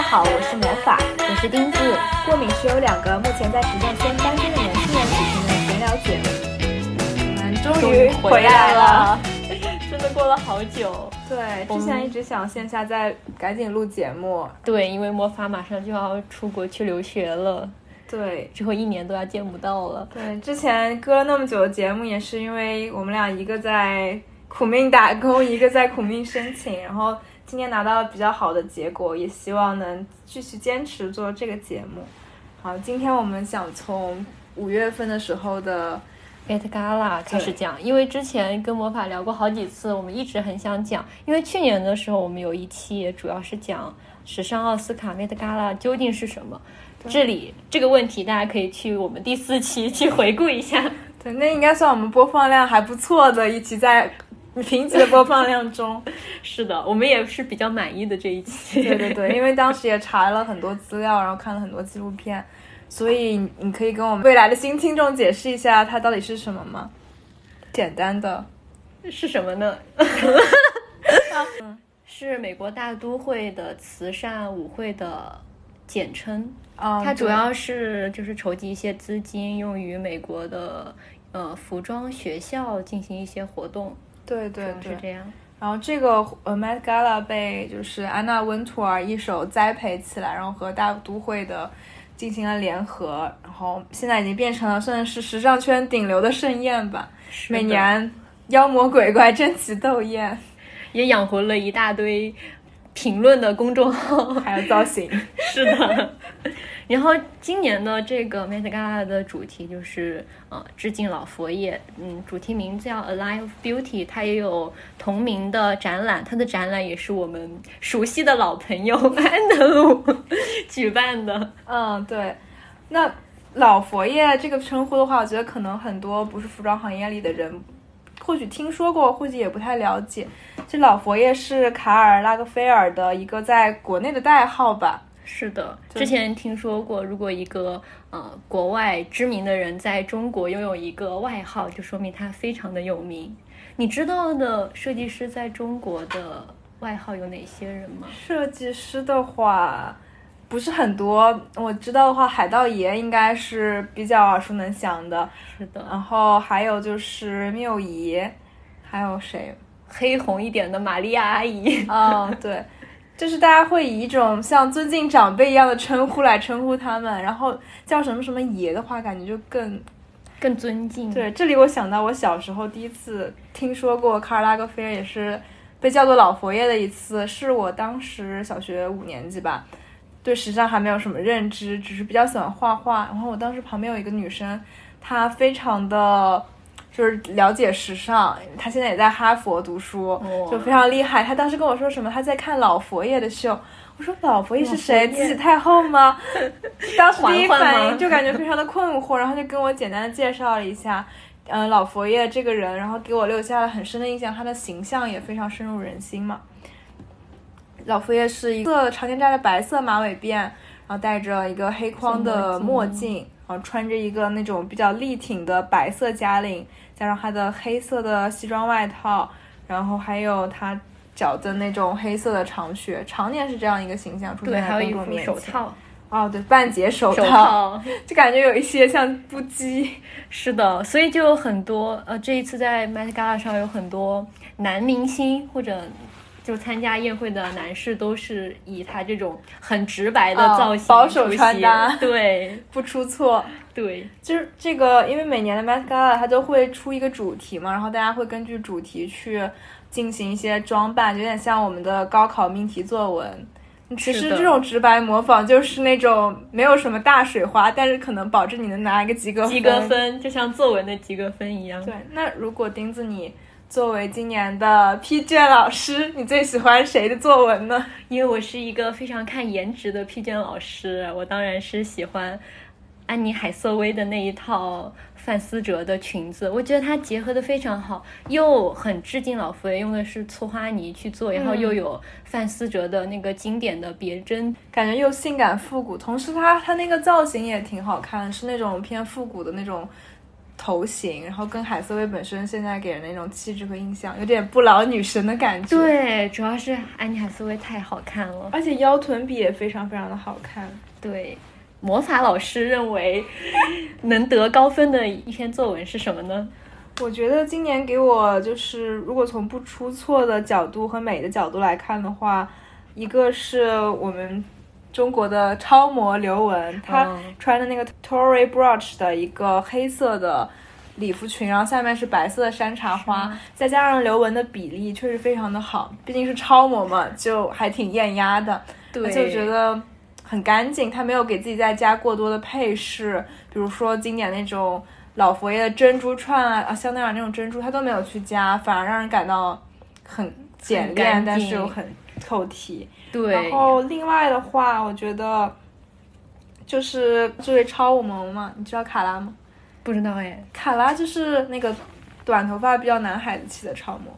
家好，我是魔法，我是钉子。过敏是由两个目前在时尚圈单身的年轻人举行的闲聊节目。我们终于回来了，真的过了好久。对，之前一直想线下再赶紧录节目。对，因为魔法马上就要出国去留学了。对，之后一年都要见不到了。对，之前搁了那么久的节目，也是因为我们俩一个在苦命打工，一个在苦命申请，然后今天拿到了比较好的结果，也希望能继续坚持做这个节目。好，今天我们想从五月份的时候的 Met Gala 开始讲，因为之前跟魔法聊过好几次，我们一直很想讲，因为去年的时候我们有一期主要是讲时尚奥斯卡 Met Gala 究竟是什么。这里这个问题，大家可以去我们第四期去回顾一下。对，那应该算我们播放量还不错的一期，在 评级的播放量中。是的，我们也是比较满意的这一期。对对对，因为当时也查了很多资料，然后看了很多纪录片，所以你可以跟我们未来的新听众解释一下它到底是什么吗？简单的，是什么呢？是美国大都会的慈善舞会的简称。它主要是就是筹集一些资金，用于美国的呃服装学校进行一些活动。对对对，是这样。然后这个呃 Met Gala 被就是安娜温图尔一手栽培起来，然后和大都会的进行了联合，然后现在已经变成了算是时尚圈顶流的盛宴吧。每年妖魔鬼怪争奇斗艳，也养活了一大堆评论的公众号，还有造型。是的。然后今年的这个 Met Gala 的主题就是呃致敬老佛爷，嗯，主题名字叫 Alive Beauty，它也有同名的展览，它的展览也是我们熟悉的老朋友 安德鲁举办的。嗯，对。那老佛爷这个称呼的话，我觉得可能很多不是服装行业里的人或许听说过，或许也不太了解。这老佛爷是卡尔拉格菲尔的一个在国内的代号吧。是的，之前听说过，如果一个呃国外知名的人在中国拥有一个外号，就说明他非常的有名。你知道的设计师在中国的外号有哪些人吗？设计师的话不是很多，我知道的话，海盗爷应该是比较耳熟能详的。是的，然后还有就是缪爷，还有谁？黑红一点的玛利亚阿姨。嗯，对。就是大家会以一种像尊敬长辈一样的称呼来称呼他们，然后叫什么什么爷的话，感觉就更更尊敬。对，这里我想到我小时候第一次听说过卡尔拉格菲尔也是被叫做老佛爷的一次，是我当时小学五年级吧，对时尚还没有什么认知，只是比较喜欢画画。然后我当时旁边有一个女生，她非常的。就是了解时尚，他现在也在哈佛读书，就非常厉害。他当时跟我说什么，他在看老佛爷的秀。我说老佛爷是谁？慈禧太后吗？当时第一反应就感觉非常的困惑，然后就跟我简单的介绍了一下，嗯，老佛爷这个人，然后给我留下了很深的印象，他的形象也非常深入人心嘛。老佛爷是一个常年扎着白色马尾辫，然后戴着一个黑框的墨镜。然后穿着一个那种比较立挺的白色加领，加上他的黑色的西装外套，然后还有他脚的那种黑色的长靴，常年是这样一个形象出现在公众面前。手套。哦，对，半截手套，就感觉有一些像不羁。是的，所以就有很多呃，这一次在 Met Gala 上有很多男明星或者。就参加宴会的男士都是以他这种很直白的造型，保守穿搭，对，不出错。对，就是这个，因为每年的 Met Gala 它都会出一个主题嘛，然后大家会根据主题去进行一些装扮，有点像我们的高考命题作文。其实这种直白模仿就是那种没有什么大水花，但是可能保证你能拿一个及格及格分，就像作文的及格分一样。对，那如果钉子你。作为今年的批卷老师，你最喜欢谁的作文呢？因为我是一个非常看颜值的批卷老师，我当然是喜欢安妮海瑟薇的那一套范思哲的裙子。我觉得它结合的非常好，又很致敬老佛爷，用的是粗花呢去做，然后又有范思哲的那个经典的别针，感觉又性感复古，同时它它那个造型也挺好看，是那种偏复古的那种。头型，然后跟海瑟薇本身现在给人的那种气质和印象有点不老女神的感觉。，对，主要是安妮海瑟薇太好看了。而且腰臀比也非常非常的好看。对，魔法老师认为能得高分的一篇作文是什么呢？我觉得今年给我就是，如果从不出错的角度和美的角度来看的话，一个是我们中国的超模刘雯，她嗯穿的那个 Tory Burch 的一个黑色的礼服裙，然后下面是白色的山茶花，再加上刘雯的比例确实非常的好，毕竟是超模嘛，就还挺艳压的。对，而且我觉得很干净，她没有给自己再加过多的配饰，比如说经典那种老佛爷的珍珠串啊，啊香奈儿那种珍珠，她都没有去加，反而让人感到很简练，但是又很透体。对，然后另外的话，我觉得就是这位超模嘛，你知道卡拉吗？不知道哎，卡拉就是那个短头发比较男孩子气的超模，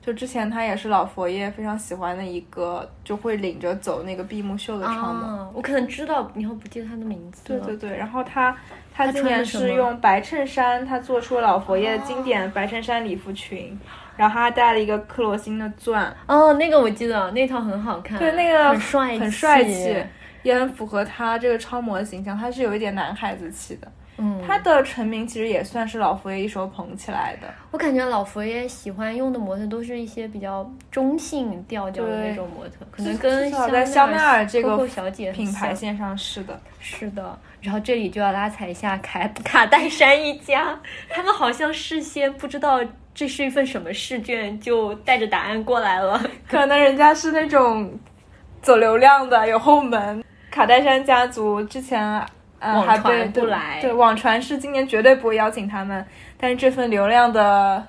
就之前他也是老佛爷非常喜欢的一个，就会领着走那个闭幕秀的超模。啊，我可能知道，以后不记得他的名字。对对对，然后她她她今年是用白衬衫，他做出了老佛爷的经典白衬衫礼服裙，然后他还戴了一个克罗心的钻，哦，那个我记得，那套很好看，对那个很帅，很帅气，也很符合他这个超模的形象，他是有一点男孩子气的。嗯，他的成名其实也算是老佛爷一手捧起来的。我感觉老佛爷喜欢用的模特都是一些比较中性调调的那种模特，可能跟在香奈儿这个小姐品牌线上是的，是的，然后这里就要拉踩一下卡卡戴珊一家，他们好像事先不知道这是一份什么试卷，就带着答案过来了。可能人家是那种走流量的，有后门。卡戴珊家族之前呃网还被对不来对网传是今年绝对不会邀请他们，但是这份流量的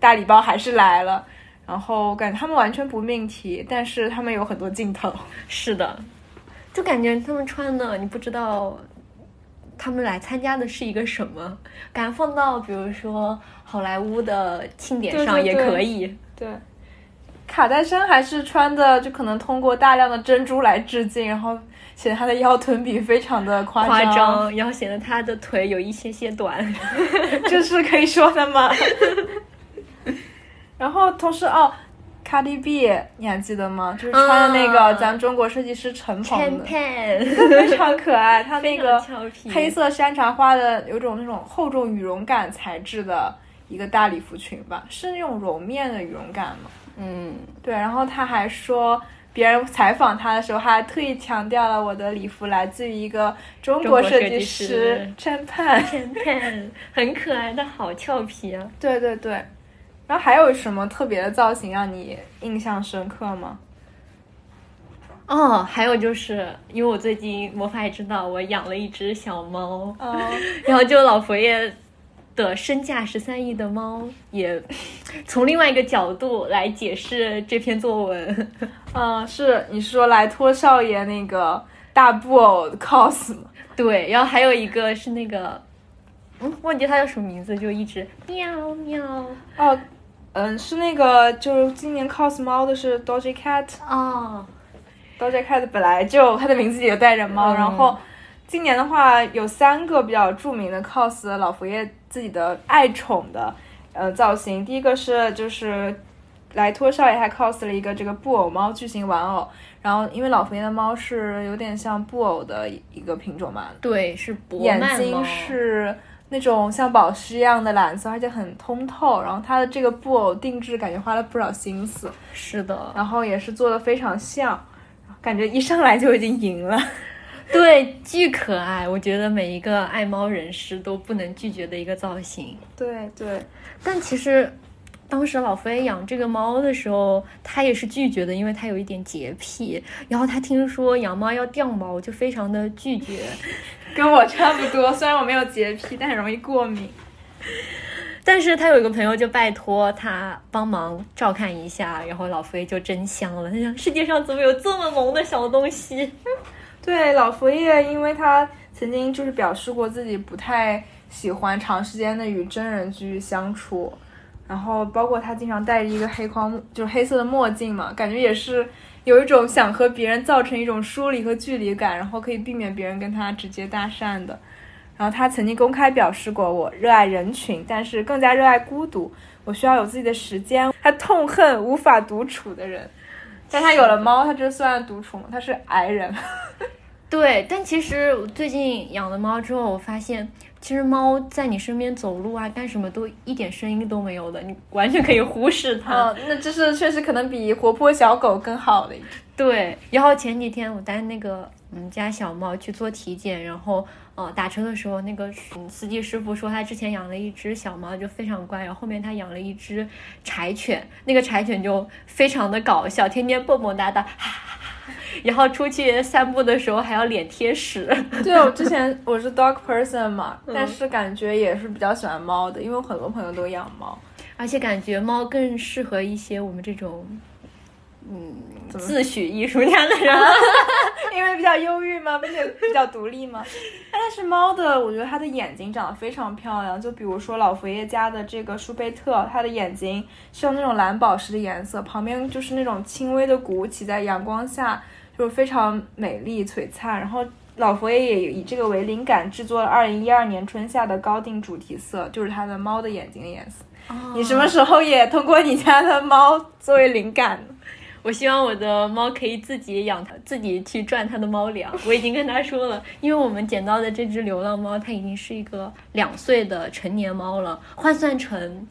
大礼包还是来了。然后感觉他们完全不命题，但是他们有很多镜头。是的，就感觉他们穿的，你不知道他们来参加的是一个什么，敢放到比如说好莱坞的庆典上也对对对可以。对，卡戴珊还是穿的，就可能通过大量的珍珠来致敬，然后显得她的腰臀比非常的夸夸张，然后显得她的腿有一些些短。这是可以说的吗？然后同时哦，Cardi B 你还记得吗？就是穿的那个嗯咱们中国设计师陈鹏的 非常可爱。他那个黑色山茶花的，有种那种厚重羽绒感材质的一个大礼服裙吧，是那种绒面的羽绒感吗？嗯，对，然后他还说，别人采访他的时候，他还特意强调了我的礼服来自于一个中中国设计师师陈盼。Pan Pan 很可爱，但好俏皮啊。对对对，然后还有什么特别的造型让你印象深刻吗？哦，还有就是因为我最近魔法也知道我养了一只小猫，嗯，然后就老佛爷的身价十三亿的猫，也从另外一个角度来解释这篇作文。嗯，是你是说来托少爷那个大布偶 cos 吗？对，然后还有一个是那个，嗯，忘记他叫什么名字，就一直喵喵。哦，嗯，是那个就是今年 cos 猫的是 Doja Cat。哦，Doja Cat 本来就它的名字里就带着猫，嗯。然后今年的话有三个比较著名的 cos 老佛爷自己的爱宠的呃造型，第一个是就是莱托少爷还 cos 了一个这个布偶猫巨型玩偶，然后因为老佛爷的猫是有点像布偶的一个品种嘛，对，是博眼睛是那种像宝石一样的蓝色，而且很通透，然后它的这个布偶定制感觉花了不少心思，是的，然后也是做的非常像，感觉一上来就已经赢了。对，巨可爱。我觉得每一个爱猫人士都不能拒绝的一个造型。对对，但其实，当时老佛爷养这个猫的时候，他也是拒绝的，因为他有一点洁癖。然后他听说养猫要掉毛，就非常的拒绝。跟我差不多，虽然我没有洁癖，但很容易过敏。但是他有一个朋友就拜托他帮忙照看一下，然后老佛爷就真香了。他想世界上怎么有这么萌的小东西？对，老佛爷，因为他曾经就是表示过自己不太喜欢长时间的与真人剧相处，然后包括他经常戴着一个黑框，就是黑色的墨镜嘛，感觉也是有一种想和别人造成一种疏离和距离感，然后可以避免别人跟他直接搭讪的。然后他曾经公开表示过，我热爱人群，但是更加热爱孤独。我需要有自己的时间。他痛恨无法独处的人，但他有了猫，他就算独处吗？他是矮人。对，但其实我最近养了猫之后，我发现其实猫在你身边走路啊，干什么都一点声音都没有的，你完全可以忽视它。哦，那这是确实可能比活泼小狗更好的一种。对，然后前几天我带那个我们家小猫去做体检，然后呃打车的时候，那个嗯司机师傅说他之前养了一只小猫，就非常乖，然后后面他养了一只柴犬，那个柴犬就非常的搞笑，天天蹦蹦哒哒，哈哈哈，然后出去散步的时候还要脸贴屎。对，我之前我是 dog person 嘛，但是感觉也是比较喜欢猫的，因为我很多朋友都养猫。而且感觉猫更适合一些我们这种，嗯，自诩艺术家的人，因为比较忧郁嘛，并且比较独立嘛。但是猫的，我觉得它的眼睛长得非常漂亮。就比如说老佛爷家的这个舒贝特，它的眼睛是用那种蓝宝石的颜色，旁边就是那种轻微的鼓起，在阳光下就是非常美丽璀璨。然后老佛爷也以这个为灵感制作了二零一二年春夏的高定主题色，就是它的猫的眼睛的颜色。你什么时候也通过你家的猫作为灵感？我希望我的猫可以自己养它，自己去赚它的猫粮。我已经跟他说了，因为我们捡到的这只流浪猫，它已经是一个两岁的成年猫了，换算成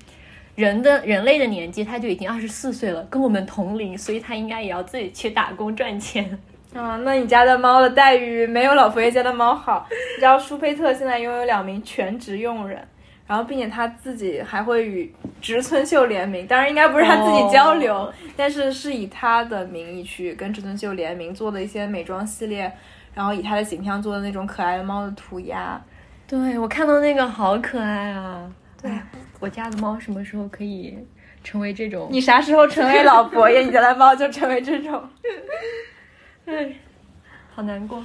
人的人类的年纪，它就已经二十四岁了，跟我们同龄，所以它应该也要自己去打工赚钱。啊，那你家的猫的待遇没有老佛爷家的猫好。你知道舒佩特现在拥有两名全职佣人。然后，并且他自己还会与植村秀联名，当然应该不是他自己交流，但是是以他的名义去跟植村秀联名做的一些美妆系列，然后以他的形象做的那种可爱的猫的涂鸦。对我看到那个好可爱啊！对，我家的猫什么时候可以成为这种？你啥时候成为老佛爷，你家的猫就成为这种。哎，好难过。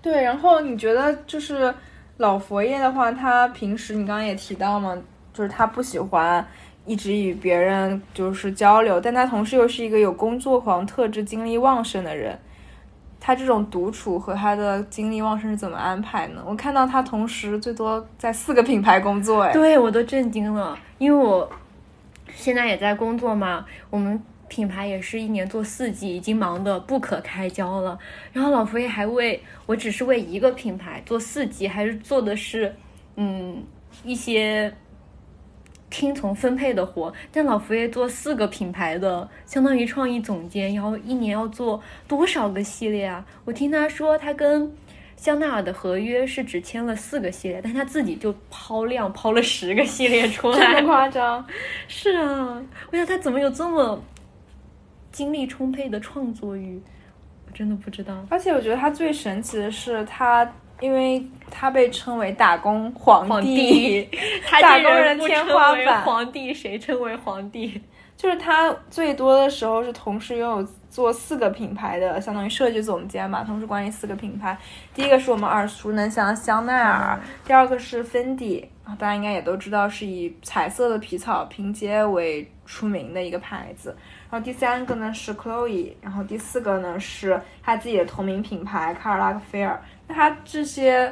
对，然后你觉得就是。老佛爷的话，他平时你刚刚也提到嘛，就是他不喜欢一直与别人就是交流，但他同时又是一个有工作狂特质、精力旺盛的人。他这种独处和他的精力旺盛是怎么安排呢？我看到他同时最多在四个品牌工作，哎，对我都震惊了，因为我现在也在工作嘛，我们。品牌也是一年做四季，已经忙得不可开交了。然后老佛爷还为我只是为一个品牌做四季，还是做的是嗯一些听从分配的活。但老佛爷做四个品牌的，相当于创意总监，然后一年要做多少个系列啊？我听他说，他跟香奈儿的合约是只签了四个系列，但他自己就抛量抛了十个系列出来，这么夸张？是啊，我想他怎么有这么。精力充沛的创作欲，我真的不知道。而且我觉得他最神奇的是，他因为他被称为打工皇 帝，打工人天花板。皇帝谁称为皇帝？就是他最多的时候是同时拥有做四个品牌的，相当于设计总监嘛，同时管理四个品牌。第一个是我们耳熟能详的香奈儿，第二个是芬迪，大家应该也都知道是以彩色的皮草拼接为出名的一个牌子。然后第三个呢是 Chloe，然后第四个呢是他自己的同名品牌卡尔拉克菲尔。那他这些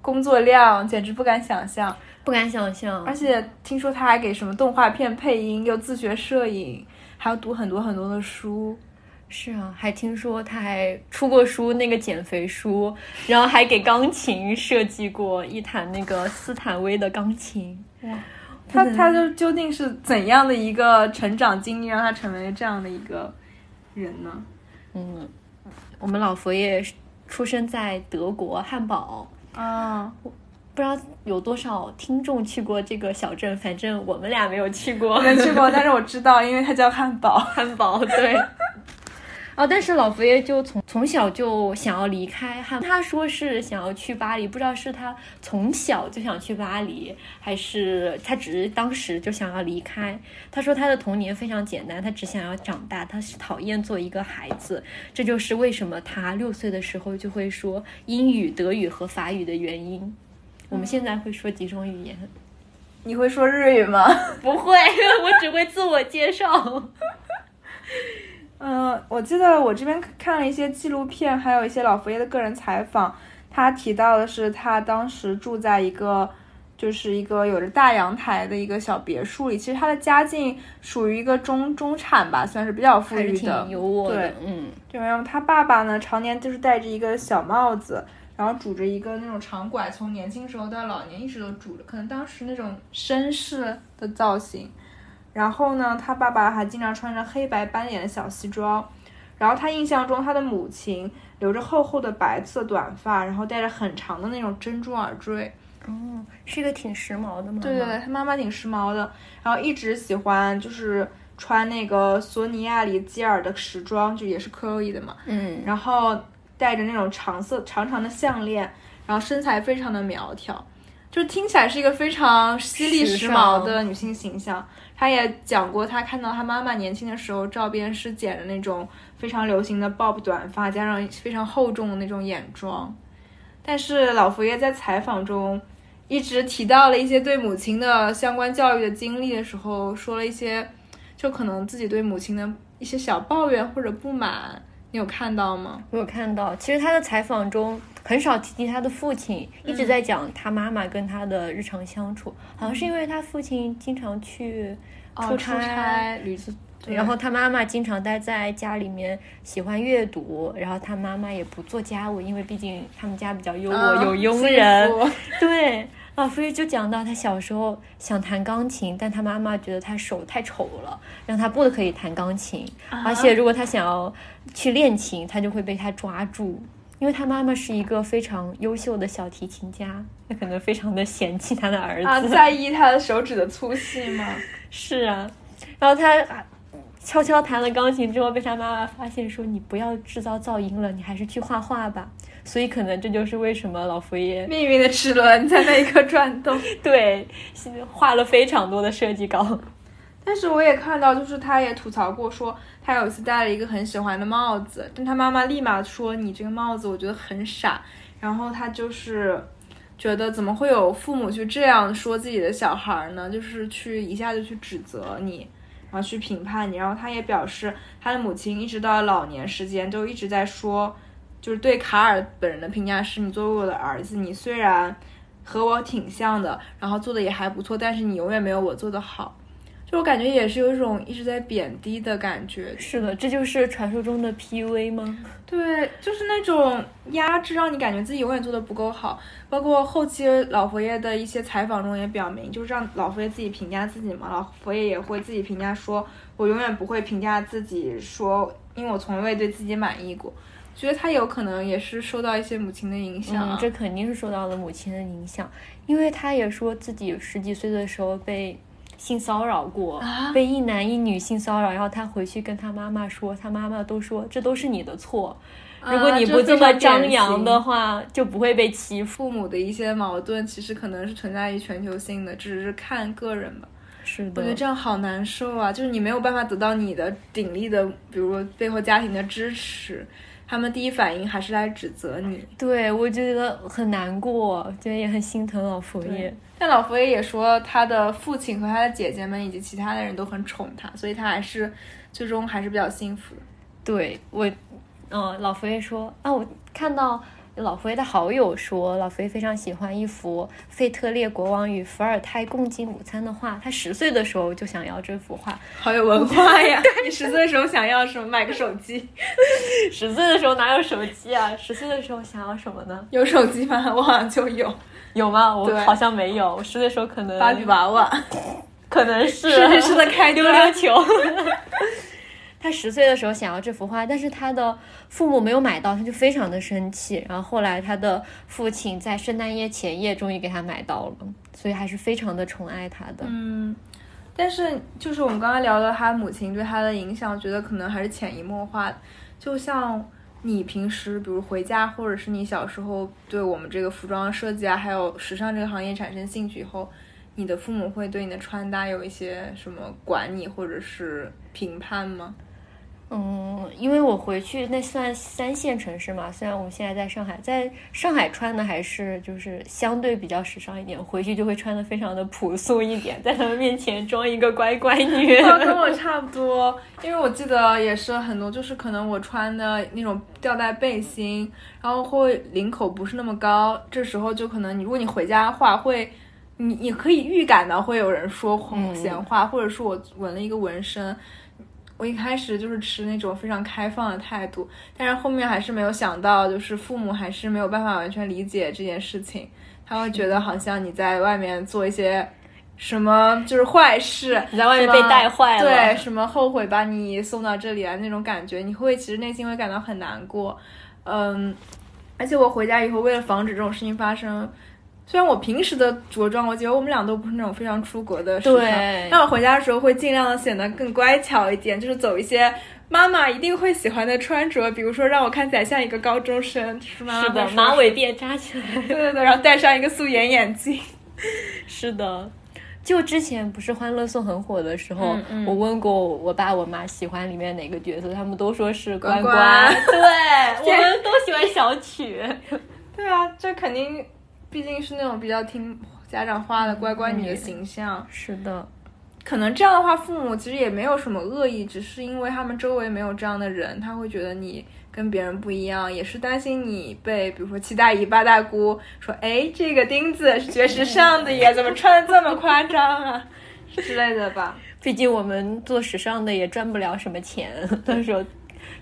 工作量简直不敢想象，不敢想象。而且听说他还给什么动画片配音，又自学摄影，还要读很多很多的书。是啊，还听说他还出过书，那个减肥书，然后还给钢琴设计过一弹那个斯坦威的钢琴。哇！他他就究竟是怎样的一个成长经历，让他成为这样的一个人呢？嗯，我们老佛爷出生在德国汉堡啊，不知道有多少听众去过这个小镇，反正我们俩没有去过，没去过，但是我知道，因为它叫汉堡，汉堡对。哦，但是老佛爷就从从小就想要离开汉，他说是想要去巴黎，不知道是他从小就想去巴黎，还是他只是当时就想要离开。他说他的童年非常简单，他只想要长大，他是讨厌做一个孩子，这就是为什么他六岁的时候就会说英语、德语和法语的原因。我们现在会说几种语言？你会说日语吗？不会，我只会自我介绍。嗯，我记得我这边看了一些纪录片，还有一些老佛爷的个人采访。他提到的是他当时住在一个就是一个有着大阳台的一个小别墅里，其实他的家境属于一个中中产吧，算是比较富裕的。有我的对，嗯，对，然后他爸爸呢，常年就是戴着一个小帽子，然后拄着一个那种长拐，从年轻时候到老年一直都拄着，可能当时那种绅士的造型。然后呢，他爸爸还经常穿着黑白斑点的小西装。然后他印象中，他的母亲留着厚厚的白色短发，然后戴着很长的那种珍珠耳坠。哦，是一个挺时髦的妈妈。对对对，他妈妈挺时髦的，然后一直喜欢就是穿那个索尼亚里基尔的时装，就也是 Chloe 的嘛。嗯，然后戴着那种长色长长的项链，然后身材非常的苗条，就听起来是一个非常犀利时髦的女性形象。她也讲过，她看到她妈妈年轻的时候照片是剪的那种非常流行的 bob 短发，加上非常厚重的那种眼妆。但是老佛爷在采访中一直提到了一些对母亲的相关教育的经历的时候，说了一些就可能自己对母亲的一些小抱怨或者不满，你有看到吗？我有看到，其实他的采访中很少提及他的父亲，一直在讲他妈妈跟他的日常相处，好像是因为他父亲经常去哦出出差然后他妈妈经常待在家里面，喜欢阅读，然后他妈妈也不做家务，因为毕竟他们家比较优渥，啊有佣人。对，老夫人就讲到他小时候想弹钢琴，但他妈妈觉得他手太丑了，让他不可以弹钢琴。而且如果他想要去练琴，他就会被他抓住。因为他妈妈是一个非常优秀的小提琴家，他可能非常的嫌弃他的儿子。啊，在意他的手指的粗细吗？是啊，然后他啊悄悄弹了钢琴之后，被他妈妈发现说：“你不要制造噪音了，你还是去画画吧。”所以可能这就是为什么老佛爷命运的齿轮在那一刻转动。对画了非常多的设计稿。但是我也看到，就是他也吐槽过说，他有一次戴了一个很喜欢的帽子，但他妈妈立马说：“你这个帽子我觉得很傻。”然后他就是觉得怎么会有父母去这样说自己的小孩呢？就是去一下就去指责你，然后去评判你。然后他也表示，他的母亲一直到老年时间都一直在说，就是对卡尔本人的评价是：你作为我的儿子，你虽然和我挺像的，然后做的也还不错，但是你永远没有我做的好。就我感觉也是有一种一直在贬低的感觉。是的，这就是传说中的 PUA 吗？对，就是那种压制，让你感觉自己永远做的不够好。包括后期老佛爷的一些采访中也表明，就是让老佛爷自己评价自己嘛。老佛爷也会自己评价说：“我永远不会评价自己说，因为我从未对自己满意过。”觉得他有可能也是受到一些母亲的影响、啊嗯，这肯定是受到了母亲的影响，因为他也说自己十几岁的时候被性骚扰过，啊被一男一女性骚扰，然后他回去跟他妈妈说，他妈妈都说这都是你的错，如果你不这么张扬的话，就不会被欺负。父母的一些矛盾其实可能是存在于全球性的，只是看个人吧。是的，我觉得这样好难受啊！就是你没有办法得到你的鼎力的，比如说背后家庭的支持，他们第一反应还是来指责你。对，我觉得很难过，觉得也很心疼老佛爷。但老佛爷也说，他的父亲和他的姐姐们以及其他的人都很宠他，所以他还是最终还是比较幸福的。对我，嗯，老佛爷说啊，我看到老佛爷的好友说，老佛爷非常喜欢一幅费特列国王与伏尔泰共进午餐的画，他十岁的时候就想要这幅画，好有文化呀！你十岁的时候想要什么？买个手机？十岁的时候哪有手机啊？十岁的时候想要什么呢？有手机吗？我好像就有。有吗？我好像没有。我十岁的时候可能芭比娃娃，可能是设计师的开溜溜球。他十岁的时候想要这幅画，但是他的父母没有买到，他就非常的生气。然后后来他的父亲在圣诞夜前夜终于给他买到了，所以还是非常的宠爱他的。嗯，但是就是我们刚才聊到他母亲对他的影响，觉得可能还是潜移默化的。就像你平时比如回家，或者是你小时候对我们这个服装设计啊，还有时尚这个行业产生兴趣以后，你的父母会对你的穿搭有一些什么管你或者是评判吗？嗯，因为我回去那算三线城市嘛，虽然我们现在在上海，在上海穿的还是就是相对比较时尚一点，回去就会穿的非常的朴素一点，在他们面前装一个乖乖女。跟我差不多，因为我记得也是很多，就是可能我穿的那种吊带背心，然后会领口不是那么高，这时候就可能你如果你回家的话，会你你可以预感到会有人说闲话，或者是我纹了一个纹身。我一开始就是持那种非常开放的态度，但是后面还是没有想到，就是父母还是没有办法完全理解这件事情，他会觉得好像你在外面做一些什么就是坏事，你在外面被带坏了，对，什么后悔把你送到这里啊那种感觉，你会其实内心会感到很难过，嗯，而且我回家以后，为了防止这种事情发生。虽然我平时的着装，我觉得我们俩都不是那种非常出格的时尚，但我回家的时候会尽量的显得更乖巧一点，就是走一些妈妈一定会喜欢的穿着，比如说让我看起来像一个高中生，是吗？是的，马尾辫扎起来，对对对，然后戴上一个素颜眼镜，是的。就之前不是《欢乐颂》很火的时候，我问过我爸我妈喜欢里面哪个角色，他们都说是关关，对，我们都喜欢小曲，对啊，这肯定。毕竟是那种比较听家长话的乖乖女的形象，是的，可能这样的话，父母其实也没有什么恶意，只是因为他们周围没有这样的人，他会觉得你跟别人不一样，也是担心你被，比如说七大姨八大姑说，哎，这个钉子是学时尚的耶，怎么穿的这么夸张啊 之类的吧。毕竟我们做时尚的也赚不了什么钱，到时候。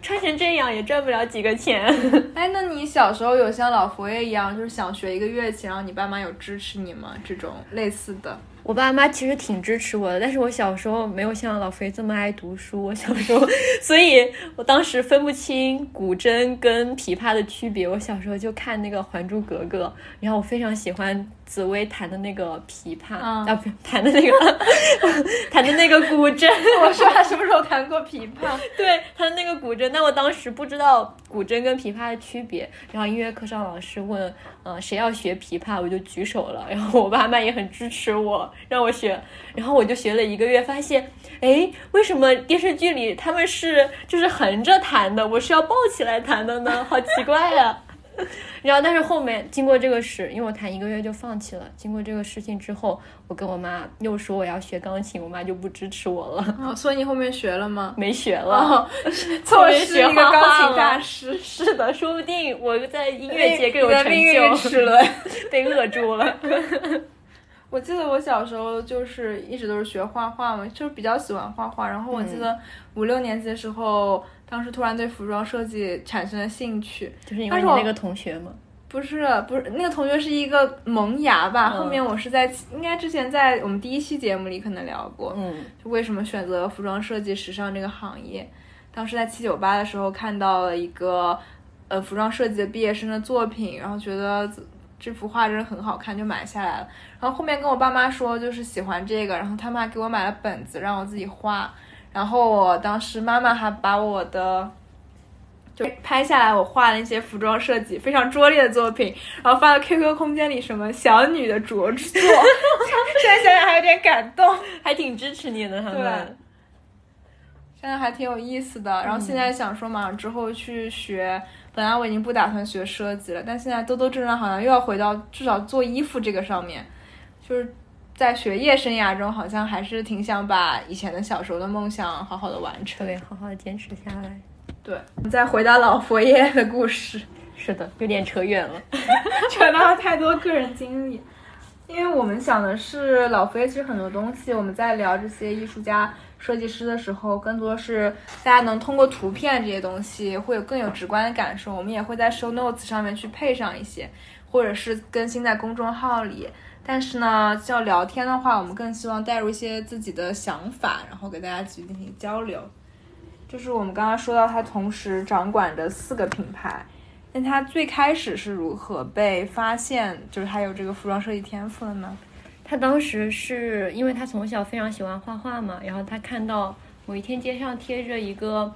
穿成这样也赚不了几个钱。哎，那你小时候有像老佛爷一样，就是想学一个乐器，然后你爸妈有支持你吗？这种类似的。我爸妈其实挺支持我的，但是我小时候没有像老肥这么爱读书。我小时候，所以我当时分不清古筝跟琵琶的区别。我小时候就看那个《还珠格格》，然后我非常喜欢紫薇弹的那个琵琶啊，不，弹的那个 弹的那个古筝。我说他什么时候弹过琵琶？对，弹的那个古筝。但我当时不知道古筝跟琵琶的区别。然后音乐课上老师问，呃，谁要学琵琶，我就举手了。然后我爸妈也很支持我。让我学，然后我就学了一个月，发现，哎，为什么电视剧里他们是就是横着弹的，我是要抱起来弹的呢？好奇怪呀！然后，但是后面经过这个事，因为我弹一个月就放弃了。经过这个事情之后，我跟我妈又说我要学钢琴，我妈就不支持我了。所以你后面学了吗？没学了，错失一个钢琴大师。是的，说不定我在音乐界更有成就。齿 轮被扼住了。我记得我小时候就是一直都是学画画嘛，就是比较喜欢画画。然后我记得五六年级的时候，当时突然对服装设计产生了兴趣。就是因为你那个同学吗？不是，不是那个同学是一个萌芽吧。后面我是在应该之前在我们第一期节目里可能聊过，嗯，就为什么选择服装设计、时尚这个行业。当时在七九八的时候看到了一个呃服装设计的毕业生的作品，然后觉得。这幅画真的很好看，就买下来了。然后后面跟我爸妈说，就是喜欢这个，然后他们还给我买了本子，让我自己画。然后我当时妈妈还把我的就拍下来，我画的那些服装设计非常拙劣的作品，然后发到 QQ 空间里，什么小女的拙作。现在想想还有点感动，还挺支持你的他们。现在还挺有意思的。然后现在想说，马上之后去学。本来我已经不打算学设计了，但现在兜兜转转好像又要回到至少做衣服这个上面，就是在学业生涯中，好像还是挺想把以前的小时候的梦想好好的完成，对，好好的坚持下来。对，我们再回到老佛爷的故事，是的，有点扯远了，扯到了太多个人经历，因为我们想的是老佛爷其实很多东西，我们在聊这些艺术家。设计师的时候，更多是大家能通过图片这些东西会有更有直观的感受。我们也会在 show notes 上面去配上一些，或者是更新在公众号里。但是呢，要聊天的话，我们更希望带入一些自己的想法，然后给大家去进行交流。就是我们刚刚说到他同时掌管着四个品牌，那他最开始是如何被发现，就是他有这个服装设计天赋的呢？他当时是因为他从小非常喜欢画画嘛，然后他看到某一天街上贴着一个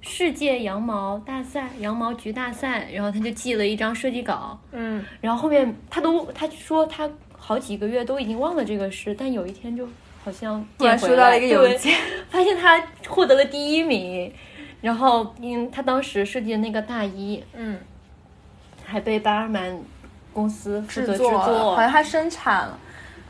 世界羊毛大赛、羊毛局大赛，然后他就寄了一张设计稿。嗯，然后后面他都他说他好几个月都已经忘了这个事，但有一天就好像突然收到了一个邮件，发现他获得了第一名。然后，因他当时设计的那个大衣，嗯，还被巴尔曼公司负责制作，好像他生产了。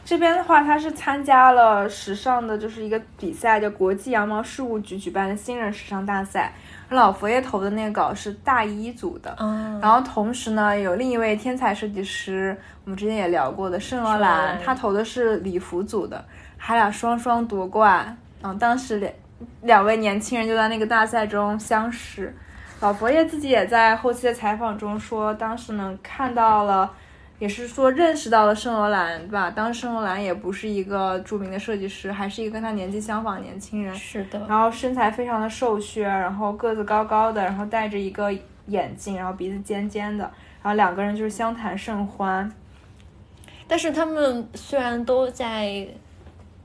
这边的话，他是参加了时尚的，就是一个比赛，叫国际羊毛事务局举办的新人时尚大赛。老佛爷投的那个稿是大衣组的，嗯，然后同时呢，有另一位天才设计师，我们之前也聊过的圣罗兰，他投的是礼服组的，他俩双双夺冠。嗯，当时两两位年轻人就在那个大赛中相识。老佛爷自己也在后期的采访中说，当时呢看到了。也是说认识到了圣罗兰吧，当时圣罗兰也不是一个著名的设计师，还是一个跟他年纪相仿的年轻人。是的。然后身材非常的瘦削，然后个子高高的，然后戴着一个眼镜，然后鼻子尖尖的，然后两个人就是相谈甚欢。但是他们虽然都在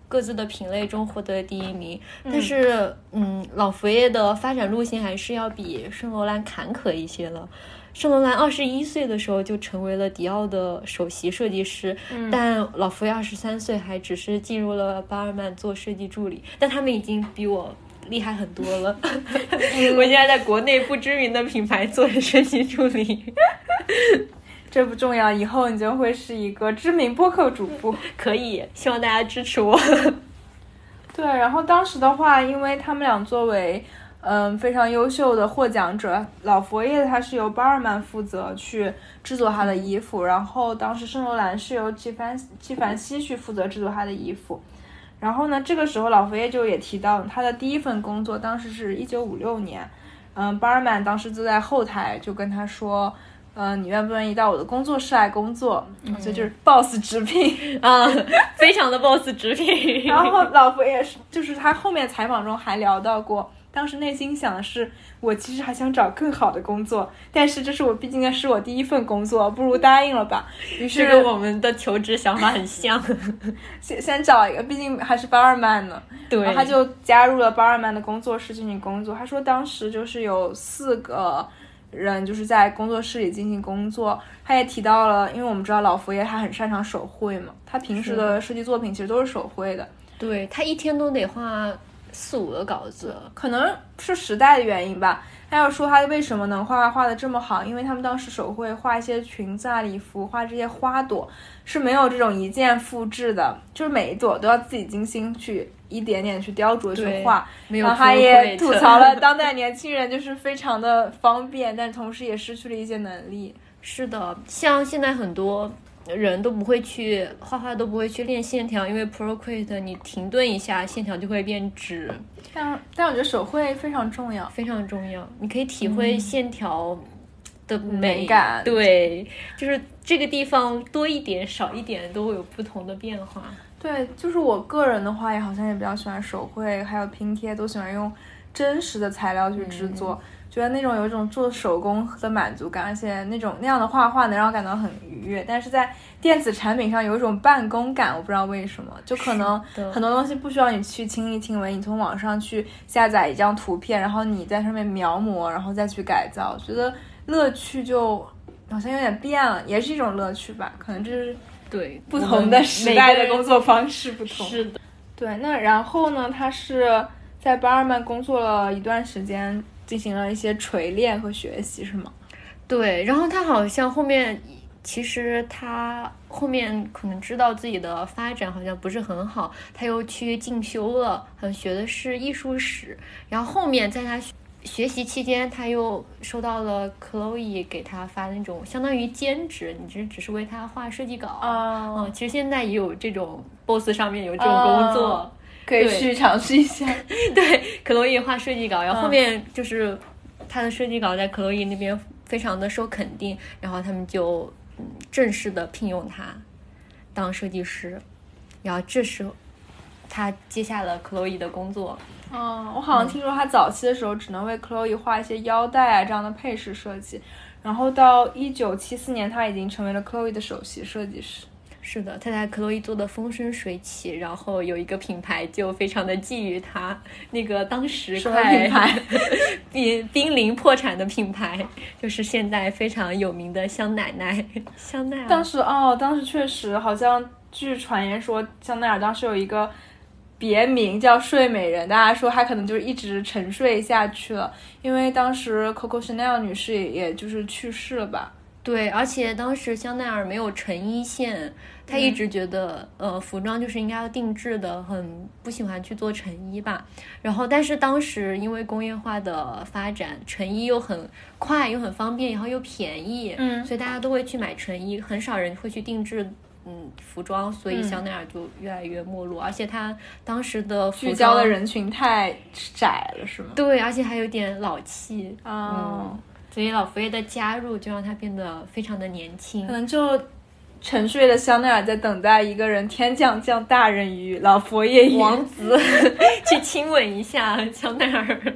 各自的品类中获得第一名，但是嗯，老佛爷的发展路线还是要比圣罗兰坎坷一些了。圣罗兰二十一岁的时候就成为了迪奥的首席设计师，但老佛爷二十三岁还只是进入了巴尔曼做设计助理。但他们已经比我厉害很多了。我现在在国内不知名的品牌做设计助理，这不重要，以后你就会是一个知名播客主播。可以，希望大家支持我。对，然后当时的话，因为他们俩作为。嗯，非常优秀的获奖者，老佛爷他是由巴尔曼负责去制作他的衣服，然后当时圣罗兰是由纪梵纪梵希去负责制作他的衣服，然后呢，这个时候老佛爷就也提到他的第一份工作，当时是一九五六年，嗯，巴尔曼当时就在后台就跟他说，嗯，你愿不愿意到我的工作室来工作？所以就是 boss 直聘啊，非常的 boss 直聘。然后老佛爷是就是他后面采访中还聊到过。当时内心想的是，我其实还想找更好的工作，但是这是我毕竟是我第一份工作，不如答应了吧。于是跟我们的求职想法很像，先先找一个，毕竟还是巴尔曼呢。对，他就加入了巴尔曼的工作室进行工作。他说当时就是有四个人就是在工作室里进行工作。他也提到了，因为我们知道老佛爷他很擅长手绘嘛，他平时的设计作品其实都是手绘的。对他一天都得画。四五个稿子，可能是时代的原因吧。他要说他为什么能画画画的这么好，因为他们当时手绘画一些裙子啊、礼服，画这些花朵是没有这种一键复制的，就是每一朵都要自己精心去一点点去雕琢去画。然后他也吐槽了 当代年轻人就是非常的方便，但同时也失去了一些能力。是的，像现在很多。人都不会去画画，都不会去练线条，因为 Procreate 你停顿一下，线条就会变直。但但我觉得手绘非常重要，非常重要。你可以体会线条的美感，对，就是这个地方多一点、少一点都会有不同的变化。对，就是我个人的话，也好像也比较喜欢手绘，还有拼贴，都喜欢用真实的材料去制作。觉得那种有一种做手工的满足感，而且那种那样的画画能让我感到很愉悦。但是在电子产品上有一种办公感，我不知道为什么，就可能很多东西不需要你去亲力亲为，你从网上去下载一张图片，然后你在上面描摹，然后再去改造，觉得乐趣就好像有点变了，也是一种乐趣吧。可能这是对不同的时代的工作方式不同。是的，对。那然后呢，他是在巴尔曼工作了一段时间。进行了一些锤炼和学习，是吗？对，然后他好像后面，其实他后面可能知道自己的发展好像不是很好，他又去进修了，好像学的是艺术史。然后后面在他学习期间，他又收到了 Chloe 给他发那种相当于兼职，你这只是为他画设计稿啊。嗯，其实现在也有这种 Boss 上面有这种工作。可以去尝试一下，对，克洛伊画设计稿，然后后面就是他的设计稿在克洛伊那边非常的受肯定，然后他们就嗯正式的聘用他当设计师，然后这时候他接下了克洛伊的工作。嗯，我好像听说他早期的时候只能为克洛伊画一些腰带啊这样的配饰设计，然后到一九七四年他已经成为了克洛伊的首席设计师。是的，他在克洛伊做的风生水起，然后有一个品牌就非常的觊觎他，那个当时快 濒濒临破产的品牌，就是现在非常有名的香奶奶香奈儿。当时哦，当时确实好像据传言说香奈儿当时有一个别名叫睡美人，大家说她可能就是一直沉睡下去了，因为当时 Coco Chanel 女士也也就是去世了吧。对，而且当时香奈儿没有成衣线，她一直觉得，呃，服装就是应该要定制的，很不喜欢去做成衣吧。然后，但是当时因为工业化的发展，成衣又很快又很方便，然后又便宜，嗯所以大家都会去买成衣，很少人会去定制。嗯，服装，所以香奈儿就越来越没落，而且它当时的服聚焦的人群太窄了，是吗？对，而且还有点老气，哦，所以老佛爷的加入就让他变得非常的年轻可。能就沉睡的香奈儿在等待一个人天降降大人于老佛爷王子去亲吻一下香奈儿。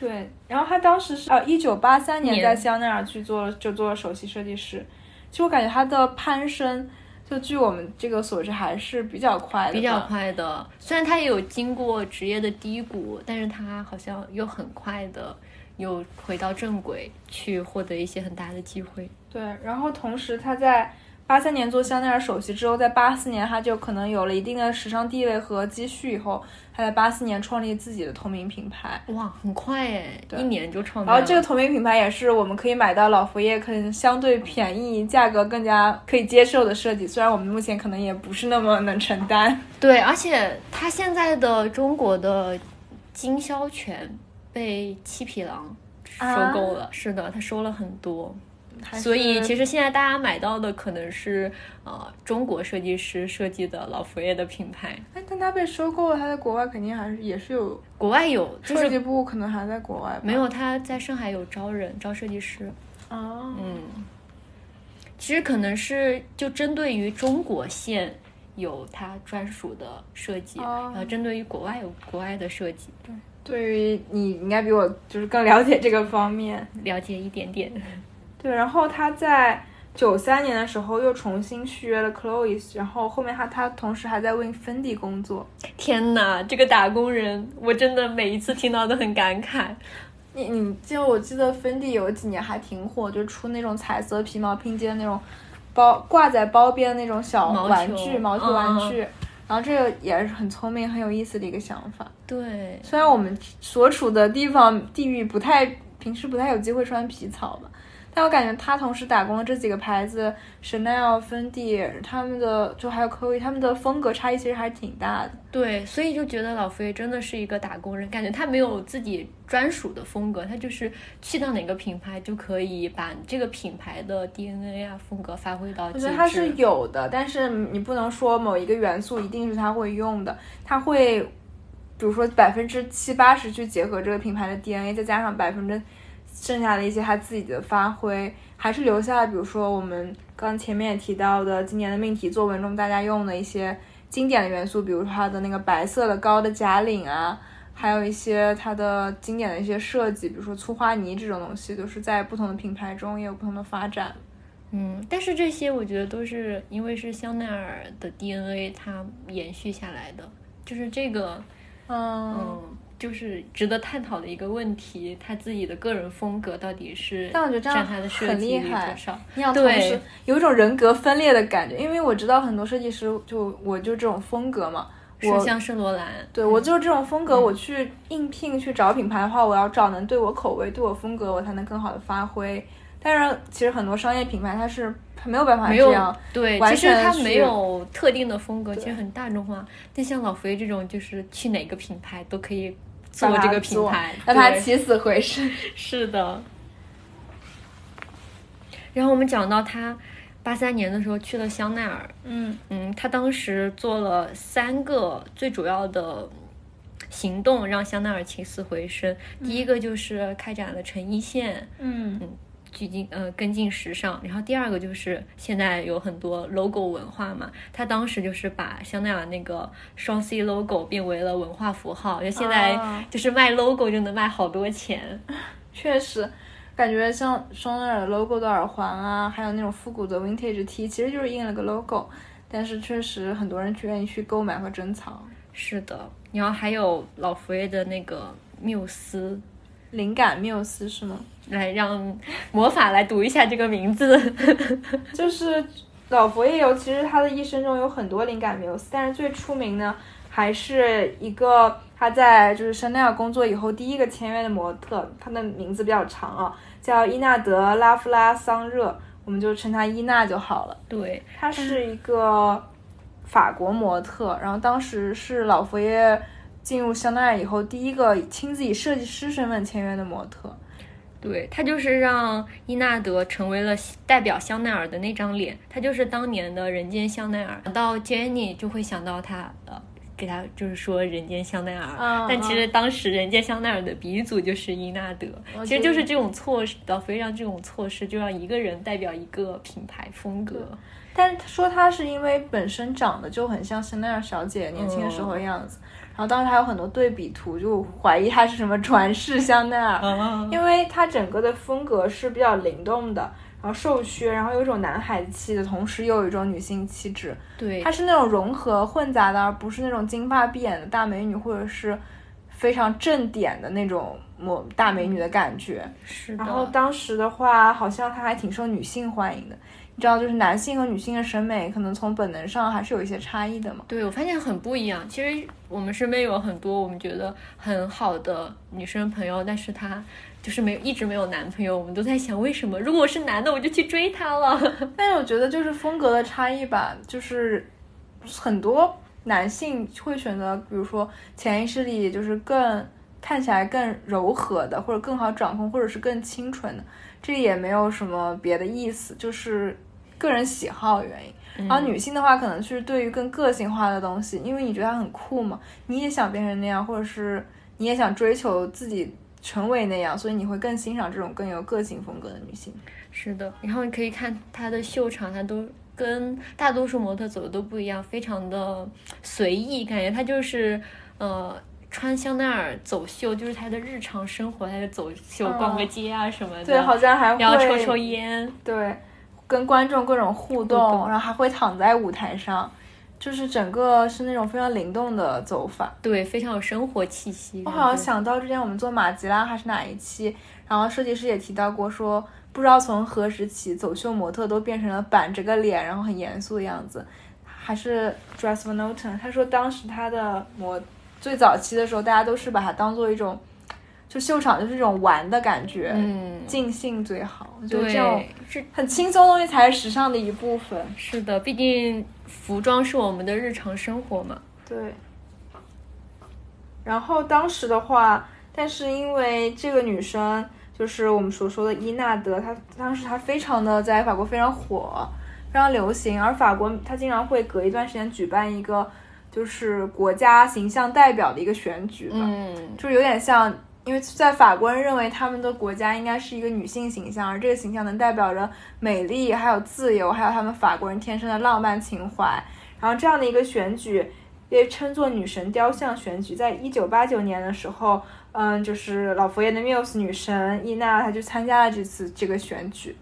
对，然后他当时是呃一九八三年年在香奈儿去做了就做了首席设计师。其实我感觉他的攀升，就据我们这个所知还是比较快的，比较。快的，虽然他也有经过职业的低谷，但是他好像又很快的又回到正轨，去获得一些很大的机会。对，然后同时他在八三年做香奈儿首席之后，在八四年他就可能有了一定的时尚地位和积蓄以后，他在八四年创立自己的同名品牌。哇，很快哎，一年就创造。然后这个同名品牌也是我们可以买到老佛爷可能相对便宜、价格更加可以接受的设计，虽然我们目前可能也不是那么能承担。对，而且他现在的中国的经销权被七匹狼收购了，是的，他收了很多。所以其实实现在大家买到的可能是呃中国设计师设计的老佛爷的品牌，哎，但他被收购了，他在国外肯定还是也是有国外有就是设计部，可能还在国外。没有他在上海有招人招设计师，啊，嗯，其实可能是就针对于中国线有他专属的设计，哦。然后针对于国外有国外的设计，对于你应该比我就是更了解这个方面。了解一点点。对，然后他在九三年的时候又重新续约了 Chloe，然后后面他他同时还在为 Fendi 工作。天哪，这个打工人，我真的每一次听到都很感慨。你你就我记得 Fendi 有几年还挺火，就出那种彩色皮毛拼接的那种包挂在包边的那种小玩具毛球玩嗯具。然后这个也是很聪明、很有意思的一个想法。对，虽然我们所处的地方地域不太，平时不太有机会穿皮草吧，但我感觉他同时打工的这几个牌子，Chanel、芬迪，他们的就还有 Chloe，他们的风格差异其实还挺大的。对，所以就觉得老佛爷真的是一个打工人，感觉他没有自己专属的风格，他就是去到哪个品牌就可以把这个品牌的 DNA 啊风格发挥到。我觉得他是有的，但是你不能说某一个元素一定是他会用的，他会，比如说百分之七八十去结合这个品牌的 DNA，再加上百分之剩下的一些他自己的发挥，还是留下了，比如说我们刚前面也提到的今年的命题作文中大家用的一些经典的元素，比如说它的那个白色的高的假领啊。还有一些它的经典的一些设计，比如说粗花呢这种东西，都是在不同的品牌中也有不同的发展。嗯，但是这些我觉得都是因为是香奈儿的 DNA 它延续下来的，就是这个，嗯嗯，就是值得探讨的一个问题，他自己的个人风格到底是但我觉得这样占他的设很计厉害率多少？你要同对时有一种人格分裂的感觉，因为我知道很多设计师就我就这种风格嘛，我像圣罗兰，对我就是这种风格，我去应聘去找品牌的话，我要找能对我口味、对我风格，我才能更好的发挥。但是其实很多商业品牌它是它没有办法这样，对，完其实它全是没有特定的风格，其实很大众化。但像老佛爷这种，就是去哪个品牌都可以做这个品做牌，让他起死回生。是的。然后我们讲到他八三年的时候去了香奈儿，嗯嗯，他当时做了三个最主要的行动，让香奈儿起死回生。第一个就是开展了成衣线，嗯聚进呃跟进时尚，然后第二个就是现在有很多 logo 文化嘛，他当时就是把香奈儿那个双 C logo 变为了文化符号，就现在啊就是卖 logo 就能卖好多钱。确实，感觉像香奈儿 logo 的耳环啊，还有那种复古的 vintage T，其实就是印了个 logo，但是确实很多人去愿意去购买和珍藏。是的，然后还有老佛爷的那个缪斯，灵感缪斯是吗？来让魔法来读一下这个名字。就是老佛爷有，其实他的一生中有很多灵感缪斯，但是最出名呢，还还是一个他在就是香奈儿工作以后第一个签约的模特，他的名字比较长啊，叫伊纳德拉夫拉桑热，我们就称他伊娜就好了。对，他是一个法国模特，然后当时是老佛爷进入香奈儿以后第一个亲自以设计师身份签约的模特。对他就是让伊纳德成为了代表香奈儿的那张脸，他就是当年的人间香奈儿。想到 Jenny 就会想到他，呃，给他就是说人间香奈儿，嗯但其实当时人间香奈儿的鼻祖就是伊纳德。我其实就是这种措施，老非常这种措施就让一个人代表一个品牌风格。但是说她是因为本身长得就很像香奈儿小姐年轻的时候的样子，然后当时还有很多对比图，就怀疑她是什么 传世香奈儿，嗯，因为她整个的风格是比较灵动的，然后瘦削，然后有一种男孩子气的同时又有一种女性气质，对她，是那种融合混杂的，而不是那种金发碧眼的大美女，或者是非常正点的那种模大美女的感觉。是的。然后当时的话，好像她还挺受女性欢迎的。你知道，就是男性和女性的审美可能从本能上还是有一些差异的嘛。对，我发现很不一样。其实我们身边有很多我们觉得很好的女生朋友，但是她就是没有一直没有男朋友。我们都在想，为什么？如果我是男的，我就去追她了。但是我觉得就是风格的差异吧，就是很多男性会选择，比如说潜意识里就是更看起来更柔和的，或者更好掌控，或者是更清纯的，这也没有什么别的意思，就是个人喜好原因。然后女性的话，可能就是对于更个性化的东西，因为你觉得它很酷嘛，你也想变成那样，或者是你也想追求自己成为那样，所以你会更欣赏这种更有个性风格的女性。是的，然后你可以看她的秀场，她都跟大多数模特走的都不一样，非常的随意，感觉她就是呃。穿香奈儿走秀就是她的日常生活，她就走秀、逛个街啊什么的，嗯对，好像还会然后抽抽烟，对，跟观众各种互动，动然后还会躺在舞台上，就是整个是那种非常灵动的走法。对，非常有生活气息。我好像想到之前我们做马吉拉还是哪一期，然后设计师也提到过说，不知道从何时起，走秀模特都变成了板着个脸，然后很严肃的样子。还是 Dress Van Noten，他说当时他的模最早期的时候，大家都是把它当做一种，就秀场就是这种玩的感觉，嗯，尽兴最好。我觉得这种，是很轻松的东西才是时尚的一部分。是的，毕竟服装是我们的日常生活嘛。对。然后当时的话，但是因为这个女生就是我们所说的伊纳德，她当时她非常的在法国非常火，非常流行，而法国她经常会隔一段时间举办一个就是国家形象代表的一个选举吧，嗯，就是有点像。因为在法国人认为他们的国家应该是一个女性形象，而这个形象能代表着美丽，还有自由，还有他们法国人天生的浪漫情怀。然后这样的一个选举被称作女神雕像选举，在一九八九年的时候，嗯，就是老佛爷的缪斯女神伊娜，她就参加了这次这个选举。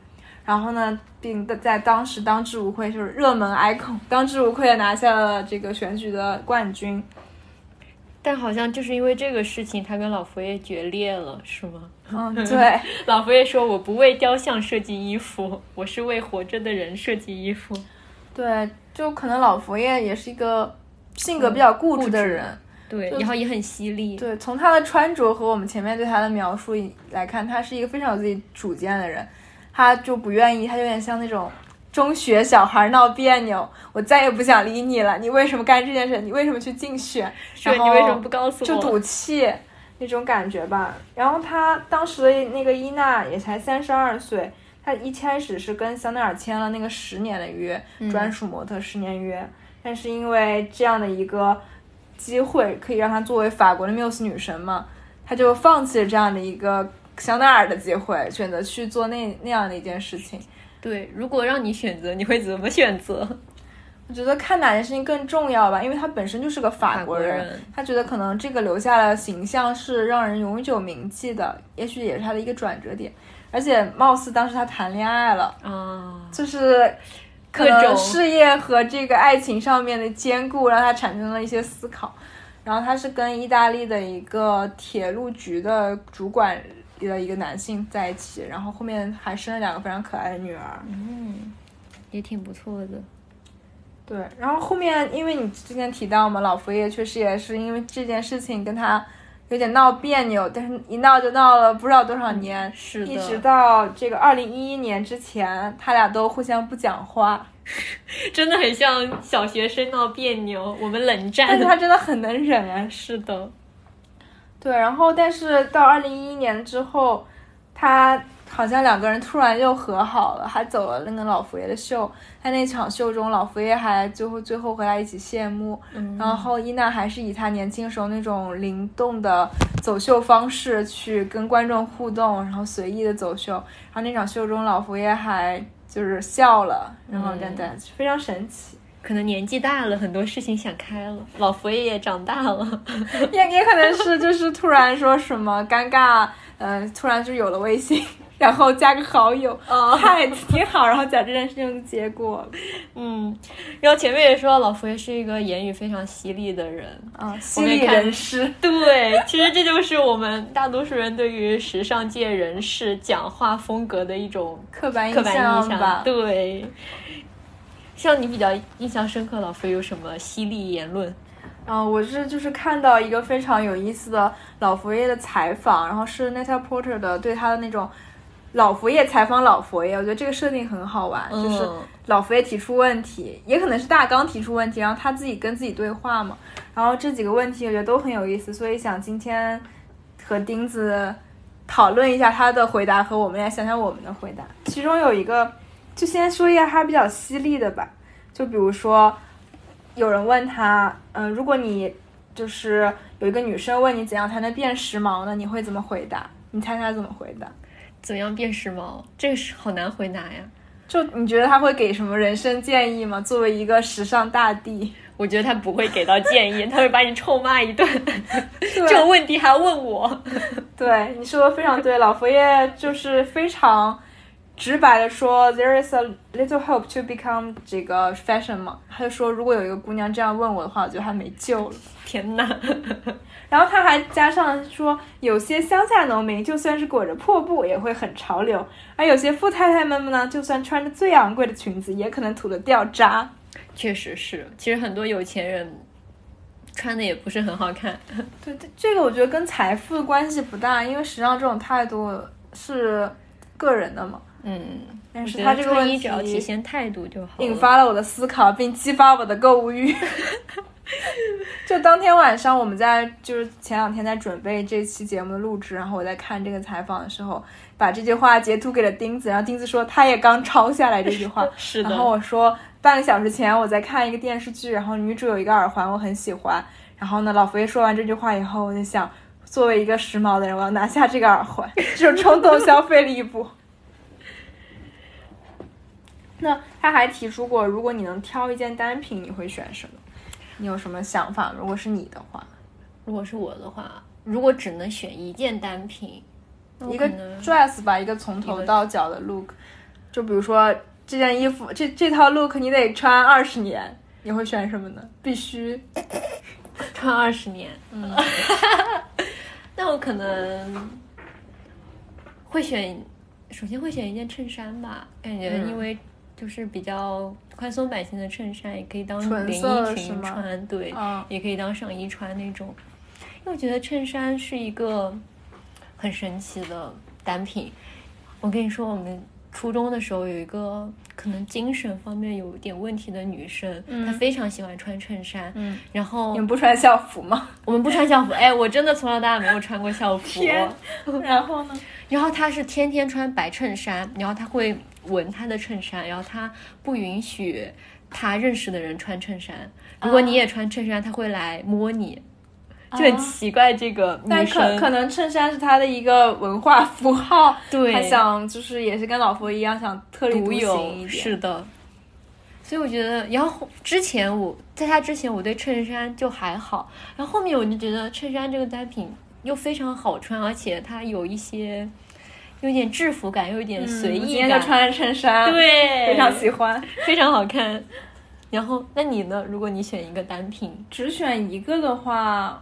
然后呢，并在当时当之无愧，就是热门 icon，当之无愧的拿下了这个选举的冠军。但好像就是因为这个事情，他跟老佛爷决裂了，是吗？嗯，对，老佛爷说：“我不为雕像设计衣服，我是为活着的人设计衣服。对，就可能老佛爷也是一个性格比较固执的人。对，然后也很犀利。对，从他的穿着和我们前面对他的描述来看，他是一个非常有自己主见的人。他就不愿意，他有点像那种中学小孩闹别扭，我再也不想理你了。你为什么干这件事？你为什么去竞选？说然后你为什么不告诉我？就赌气那种感觉吧。然后他当时的那个伊娜也才三十二岁，他一开始是跟香奈儿签了那个十年的约，专属模特十年约。但是因为这样的一个机会，可以让她作为法国的 Muse 女神嘛，她就放弃了这样的一个香奈儿的机会，选择去做那那样的一件事情。对，如果让你选择，你会怎么选择？我觉得看哪件事情更重要吧，因为他本身就是个法国人，国人他觉得可能这个留下的形象是让人永久铭记的，也许也是他的一个转折点。而且貌似当时他谈恋爱了，啊，就是可能事业和这个爱情上面的兼顾，让他产生了一些思考。然后他是跟意大利的一个铁路局的主管的一个男性在一起，然后后面还生了两个非常可爱的女儿。嗯，也挺不错的。对，然后后面因为你之前提到嘛，老佛爷确实也是因为这件事情跟他有点闹别扭，但是一闹就闹了不知道多少年，是的，一直到这个二零一一年之前，他俩都互相不讲话，真的很像小学生闹别扭，我们冷战。但是他真的很能忍啊。是的，对，然后但是到二零一一年之后，他好像两个人突然又和好了，还走了那个老佛爷的秀。在那场秀中，老佛爷还最后最后和他一起谢幕，嗯然后伊娜还是以她年轻时候那种灵动的走秀方式去跟观众互动，然后随意的走秀。然后那场秀中，老佛爷还就是笑了，然后等等，非常神奇。可能年纪大了，很多事情想开了，老佛爷也长大了。也也可能是就是突然说什么尴尬，呃，突然就有了微信，然后加个好友，哦嗨，你好，然后讲这件事情的结果，嗯，然后前面也说老佛爷是一个言语非常犀利的人。啊，犀利人士，对，其实这就是我们大多数人对于时尚界人士讲话风格的一种刻板印象吧。。对，像你比较印象深刻，老佛爷有什么犀利言论？嗯、我是就是看到一个非常有意思的老佛爷的采访，然后是 Netta Porter 的对他的那种老佛爷采访老佛爷，我觉得这个设定很好玩，就是嗯老佛爷提出问题，也可能是大纲提出问题，然后他自己跟自己对话嘛。然后这几个问题我觉得都很有意思，所以想今天和钉子讨论一下他的回答和我们来想想我们的回答。其中有一个，就先说一下他比较犀利的吧，就比如说有人问他，嗯、如果你就是有一个女生问你怎样才能变时髦呢，你会怎么回答？你猜他怎么回答？怎样变时髦？这个是好难回答呀。就你觉得他会给什么人生建议吗？作为一个时尚大帝，我觉得他不会给到建议，他会把你臭骂一顿。这个问题还要问我？对你说的非常对，老佛爷就是非常直白的说，there is a little hope to become 这个 fashion 嘛。他就说，如果有一个姑娘这样问我的话，我觉得她没救了。天哪！然后他还加上说，有些乡下农民就算是裹着破布也会很潮流，而有些富太太们呢，就算穿着最昂贵的裙子，也可能土的掉渣。确实是，其实很多有钱人穿的也不是很好看。对，这这个我觉得跟财富关系不大，因为时尚这种态度是个人的嘛。嗯，但是他这个问题只要体题现态度就好。引发了我的思考，并激发我的购物欲。就当天晚上，我们在就是前两天在准备这期节目的录制，然后我在看这个采访的时候，把这句话截图给了钉子，然后钉子说他也刚抄下来这句话。是的然后我说半个小时前我在看一个电视剧，然后女主有一个耳环我很喜欢，然后呢老佛爷说完这句话以后，我就想作为一个时髦的人，我要拿下这个耳环，就冲动消费了一波。那他还提出过，如果你能挑一件单品，你会选什么？你有什么想法？如果是你的话，如果是我的话，如果只能选一件单品，一个 dress 吧，一个从头到脚的 look，就比如说这件衣服，这这套 look 你得穿二十年，你会选什么呢？必须，穿二十年。嗯，那我可能会选，首先会选一件衬衫吧，感觉嗯因为就是比较宽松版型的衬衫，也可以当连衣裙穿，对，嗯也可以当上衣穿那种。因为我觉得衬衫是一个很神奇的单品。我跟你说，我们初中的时候有一个可能精神方面有点问题的女生，她非常喜欢穿衬衫，嗯，然后你们不穿校服吗？我们不穿校服，哎，我真的从小到大没有穿过校服。天 然后呢？然后她是天天穿白衬衫，然后她会闻她的衬衫，然后她不允许她认识的人穿衬衫。如果你也穿衬衫，她会来摸你，就很奇怪。这个但女生可可能衬衫是他的一个文化符号，对他想就是也是跟老佛一样，想特立独行有一点。是的。所以我觉得，然后之前我在他之前我对衬衫就还好，然后后面我就觉得衬衫这个单品又非常好穿，而且它有一些有点制服感，又有点随意嗯今天，就穿着衬衫，，对，非常喜欢。非常好看。然后，那你呢？如果你选一个单品，只选一个的话，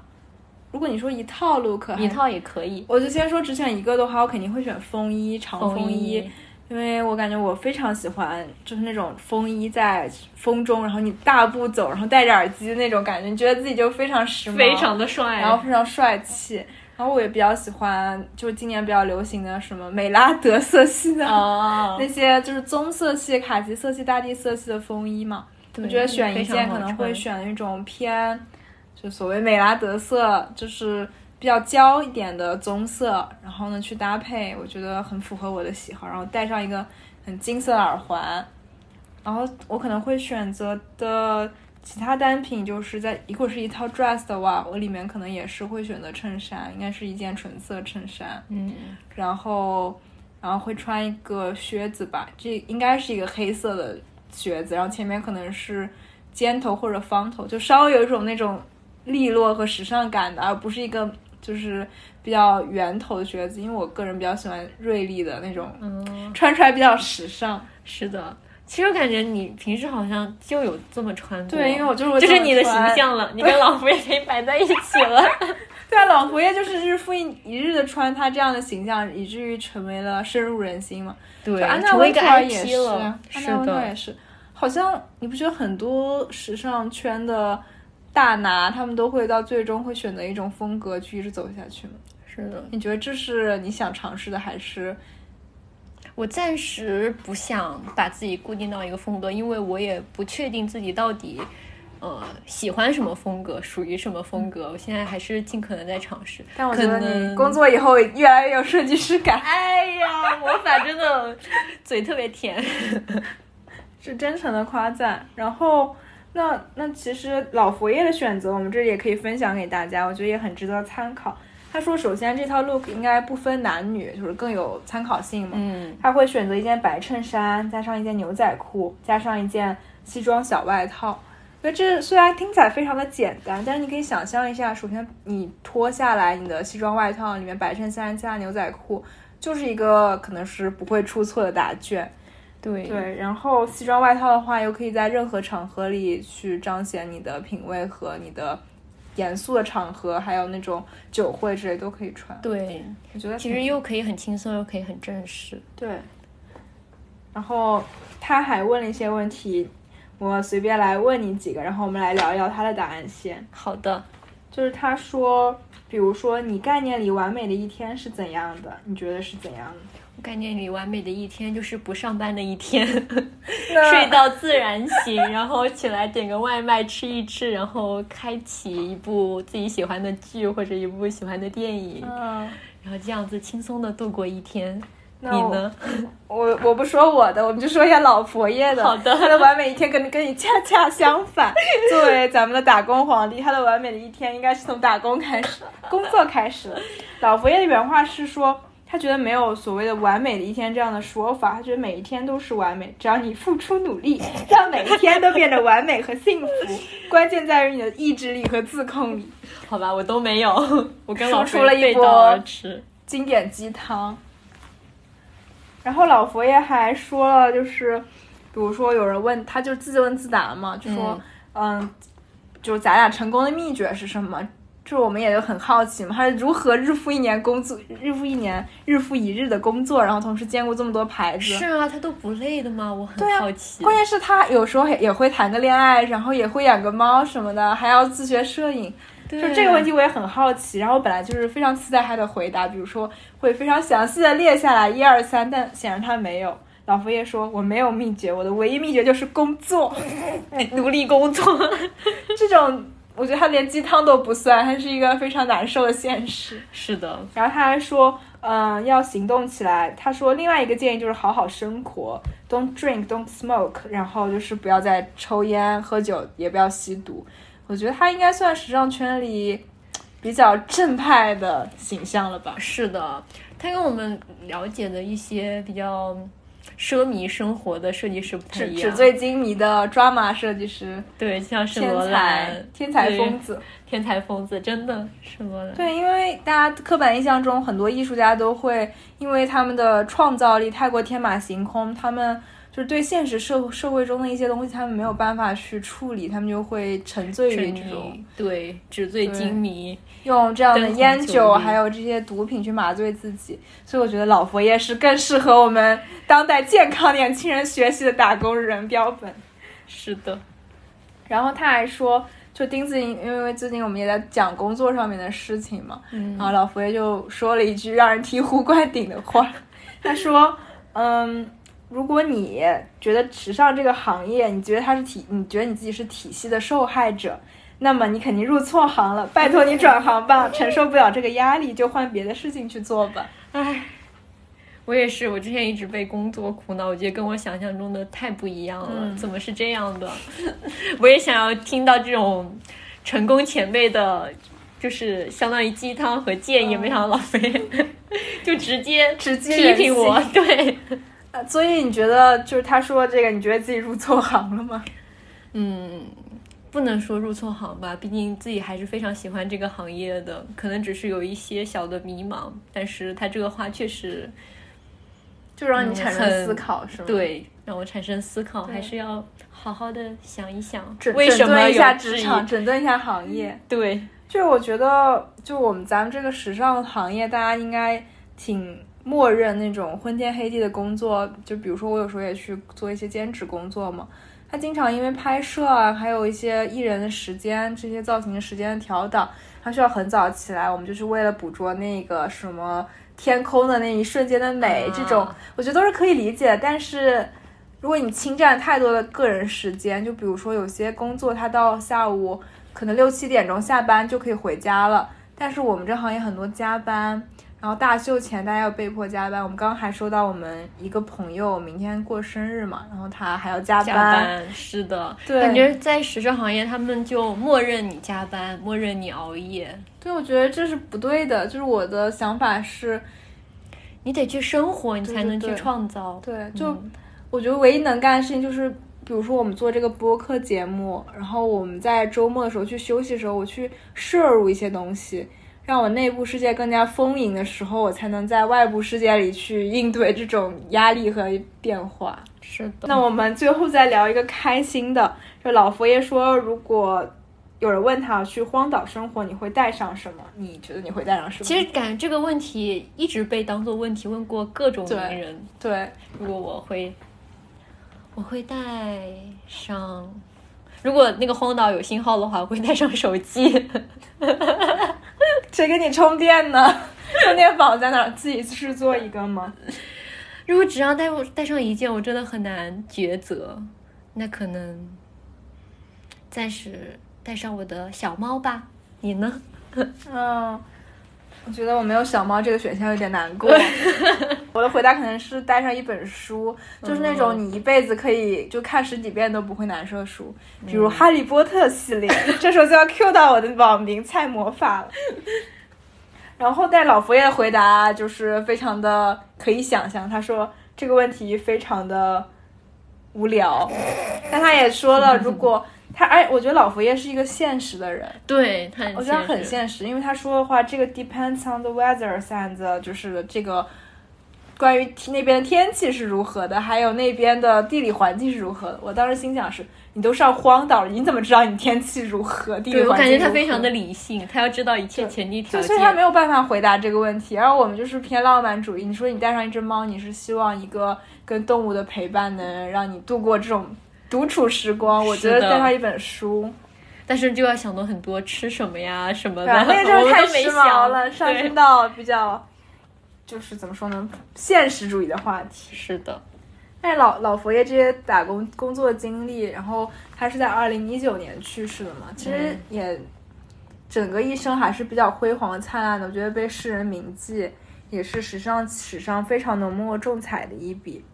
如果你说一套 look，一套也可以。我就先说只选一个的话，我肯定会选风衣、长风风衣因为我感觉我非常喜欢，就是那种风衣在风中，然后你大步走，然后戴着耳机那种感觉，你觉得自己就非常时髦，非常的帅，然后非常帅气。然后我也比较喜欢，就是今年比较流行的什么美拉德色系的哦，那些，就是棕色系、卡其色系、大地色系的风衣嘛。我觉得选一件可能会选那种偏，就所谓美拉德色，就是比较焦一点的棕色，然后呢去搭配，我觉得很符合我的喜好。然后戴上一个很金色的耳环，然后我可能会选择的。其他单品就是在，如果是一套 dress 的话，我里面可能也是会选择衬衫，应该是一件纯色衬衫。嗯，然后，然后会穿一个靴子吧，这应该是一个黑色的靴子，然后前面可能是尖头或者方头，就稍微有一种那种利落和时尚感的，而不是一个就是比较圆头的靴子，因为我个人比较喜欢锐利的那种，嗯，穿出来比较时尚。是的。其实我感觉你平时好像就有这么穿过，对，因为我就是就是你的形象了，你跟老佛爷可以摆在一起了。对啊，老佛爷就是日复一一日的穿他这样的形象，以至于成为了深入人心嘛。对，安娜温图尔也是，安娜温图尔也是。好像你不觉得很多时尚圈的大拿，他们都会到最终会选择一种风格去一直走下去吗？是的。你觉得这是你想尝试的，还是？我暂时不想把自己固定到一个风格，因为我也不确定自己到底，呃，喜欢什么风格，属于什么风格。我现在还是尽可能在尝试。但我觉得你工作以后越来越有设计师感。哎呀，魔法真的嘴特别甜，是真诚的夸赞。然后，那那其实老佛爷的选择，我们这里也可以分享给大家，我觉得也很值得参考。他说：“首先，这套 look 应该不分男女，就是更有参考性嘛。嗯，他会选择一件白衬衫，加上一件牛仔裤，加上一件西装小外套。所以这虽然听起来非常的简单，但是你可以想象一下，首先你脱下来你的西装外套，里面白衬衫加牛仔裤，就是一个可能是不会出错的答卷。对对，然后西装外套的话，又可以在任何场合里去彰显你的品味和你的。”严肃的场合，还有那种酒会之类都可以穿。对，我觉得其实又可以很轻松，又可以很正式。对。然后他还问了一些问题，我随便来问你几个，然后我们来聊一聊他的答案先。好的。就是他说，比如说你概念里完美的一天是怎样的？你觉得是怎样的？概念里完美的一天就是不上班的一天，睡到自然醒，然后起来点个外卖吃一吃，然后开启一部自己喜欢的剧或者一部喜欢的电影，然后这样子轻松的度过一天。你呢？我我不说我的，我们就说一下老佛爷的。好的，他的完美一天跟跟你恰恰相反。作为咱们的打工皇帝，他的完美的一天应该是从打工开始，工作开始。老佛爷的原话是说。他觉得没有所谓的完美的一天这样的说法，他觉得每一天都是完美，只要你付出努力，让每一天都变得完美和幸福。关键在于你的意志力和自控力。好吧，我都没有，我跟老出了一波经典鸡汤。然后老佛爷还说了，就是比如说有人问他，就自问自答嘛，就说嗯，就咱俩成功的秘诀是什么？就是我们也就很好奇嘛，他是如何日复一年工作，日复一年，日复一日的工作，然后同时兼顾这么多牌子。是啊，他都不累的吗？我很好奇。关键是他有时候也会谈个恋爱，然后也会养个猫什么的，还要自学摄影。就这个问题我也很好奇，然后我本来就是非常期待他的回答，比如说会非常详细的列下来一二三，但显然他没有。老佛爷说我没有秘诀，我的唯一秘诀就是工作，努力工作，这种。我觉得他连鸡汤都不算，他是一个非常难受的现实。是的，然后他还说，嗯，要行动起来。他说，另外一个建议就是好好生活，Don't drink, don't smoke，然后就是不要再抽烟、喝酒，也不要吸毒。我觉得他应该算时尚圈里比较正派的形象了吧？是的，他跟我们了解的一些比较。奢靡生活的设计师不太一样，纸醉金迷的抓马设计师，对，像是罗兰，天才疯子，天才疯子，真的是罗兰？对，因为大家刻板印象中，很多艺术家都会因为他们的创造力太过天马行空，他们就是对现实社社会中的一些东西，他们没有办法去处理，他们就会沉醉于这种对纸醉金迷，用这样的烟酒还有这些毒品去麻醉自己。所以我觉得老佛爷是更适合我们当代健康年轻人学习的打工人标本。是的。然后他还说，就丁子颖，因为最近我们也在讲工作上面的事情嘛，然后老佛爷就说了一句让人醍醐灌顶的话，他说：“嗯，如果你觉得时尚这个行业，你觉得它是体，你觉得你自己是体系的受害者，那么你肯定入错行了。拜托你转行吧，承受不了这个压力就换别的事情去做吧。”唉。我也是，我之前一直被工作苦恼，我觉得跟我想象中的太不一样了。怎么是这样的？我也想要听到这种成功前辈的，就是相当于鸡汤和建议。没想到老飞 就直接直接批评我，对。所以你觉得，就是他说这个，你觉得自己入错行了吗？嗯，不能说入错行吧，毕竟自己还是非常喜欢这个行业的，可能只是有一些小的迷茫。但是他这个话确实。就让你产生思考，是吗？对，让我产生思考，还是要好好的想一想，整整顿一下职场，整顿一下行业。对，就我觉得，就我们咱们这个时尚行业，大家应该挺默认那种昏天黑地的工作。就比如说，我有时候也去做一些兼职工作嘛，他经常因为拍摄啊，还有一些艺人的时间、这些造型的时间的调档，他需要很早起来。我们就是为了捕捉那个什么。天空的那一瞬间的美，这种我觉得都是可以理解。但是，如果你侵占太多的个人时间，就比如说有些工作，他到下午可能六七点钟下班就可以回家了，但是我们这行业很多加班。然后大秀前大家要被迫加班，我们刚刚还收到我们一个朋友明天过生日嘛，然后他还要加班。加班是的，对，感觉在时尚行业他们就默认你加班，默认你熬夜。对，我觉得这是不对的。就是我的想法是，你得去生活，你才能去创造。对，就我觉得唯一能干的事情就是，比如说我们做这个播客节目，然后我们在周末的时候去休息的时候，我去摄入一些东西。让我内部世界更加丰盈的时候，我才能在外部世界里去应对这种压力和变化。是的。那我们最后再聊一个开心的，就老佛爷说，如果有人问他去荒岛生活，你会带上什么？你觉得你会带上什么？其实感觉这个问题一直被当做问题问过各种名人。对。如果我会，我会带上，如果那个荒岛有信号的话，我会带上手机。谁给你充电呢？充电宝在哪？自己制作一个吗？如果只让带带上一件，我真的很难抉择。那可能暂时带上我的小猫吧。你呢？嗯。我觉得我没有小猫这个选项有点难过。我的回答可能是带上一本书，就是那种你一辈子可以就看十几遍都不会难受的书，比如《哈利波特》系列。这时候就要 Q 到我的网名菜魔法了。然后但老佛爷的回答就是非常的可以想象，他说这个问题非常的无聊，但他也说了 如果。他哎，我觉得老佛爷是一个现实的人，对他，我觉得很现实，因为他说的话，这个 depends on the weather and 就是这个关于那边的天气是如何的，还有那边的地理环境是如何的。我当时心想是，你都上荒岛了，你怎么知道你天气如何，地理环境如何？我感觉他非常的理性，他要知道一切前提条件。所以他没有办法回答这个问题，然后我们就是偏浪漫主义。你说你带上一只猫，你是希望一个跟动物的陪伴能让你度过这种。独处时光，我觉得带上一本书，但是就要想到很多吃什么呀什么的，那个就是太时髦了，上升到比较，就是怎么说呢，现实主义的话题。是的，但是老老佛爷这些打工工作经历，然后他是在二零一九年去世的嘛，其实也整个一生还是比较辉煌灿烂的，我觉得被世人铭记，也是时尚史上非常浓墨重彩的一笔。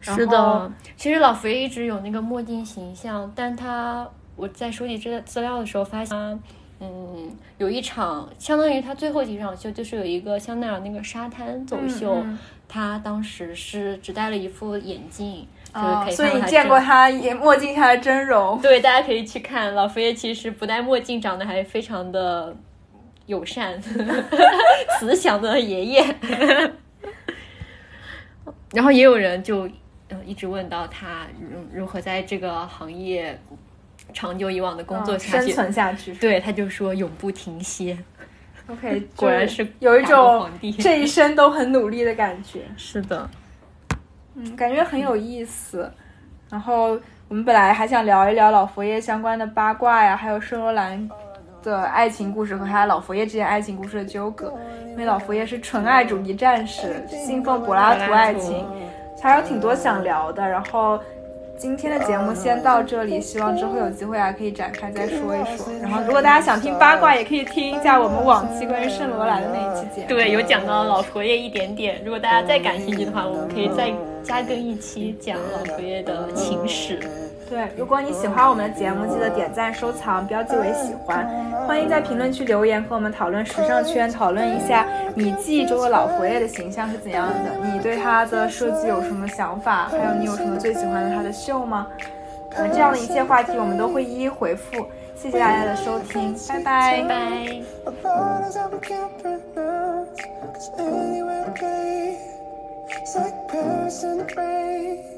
是的，其实老佛爷一直有那个墨镜形象，但他我在收集这个资料的时候发现，嗯，有一场相当于他最后几场秀，就是有一个香奈儿那个沙滩走秀，嗯嗯他当时是只戴了一副眼镜，就是可以哦所以你见过他眼墨镜下的真容。对，大家可以去看老佛爷，其实不戴墨镜，长得还非常的友善、慈祥的爷爷。然后也有人就嗯一直问到他如如何在这个行业长久以往的工作嗯生下去。存下去。对，他就说永不停歇。OK，果然是有一种这一生都很努力的感觉。是的，嗯，感觉很有意思。然后我们本来还想聊一聊老佛爷相关的八卦呀，还有圣罗兰的爱情故事和他老佛爷之间爱情故事的纠葛。因为老佛爷是纯爱主义战士，信奉柏拉图爱情，还有挺多想聊的。然后今天的节目先到这里，希望之后有机会啊可以展开再说一说。然后如果大家想听八卦，也可以听一下我们往期关于圣罗兰的那一期节目。对，有讲到老佛爷一点点。如果大家再感兴趣的话，我们可以再加更一期讲老佛爷的情史。对，如果你喜欢我们的节目，记得点赞、收藏、标记为喜欢。欢迎在评论区留言和我们讨论时尚圈，讨论一下你记忆中的老佛爷的形象是怎样的，你对他的设计有什么想法，还有你有什么最喜欢的他的秀吗？呃，这样的一切话题我们都会一一回复。谢谢大家的收听，拜拜。拜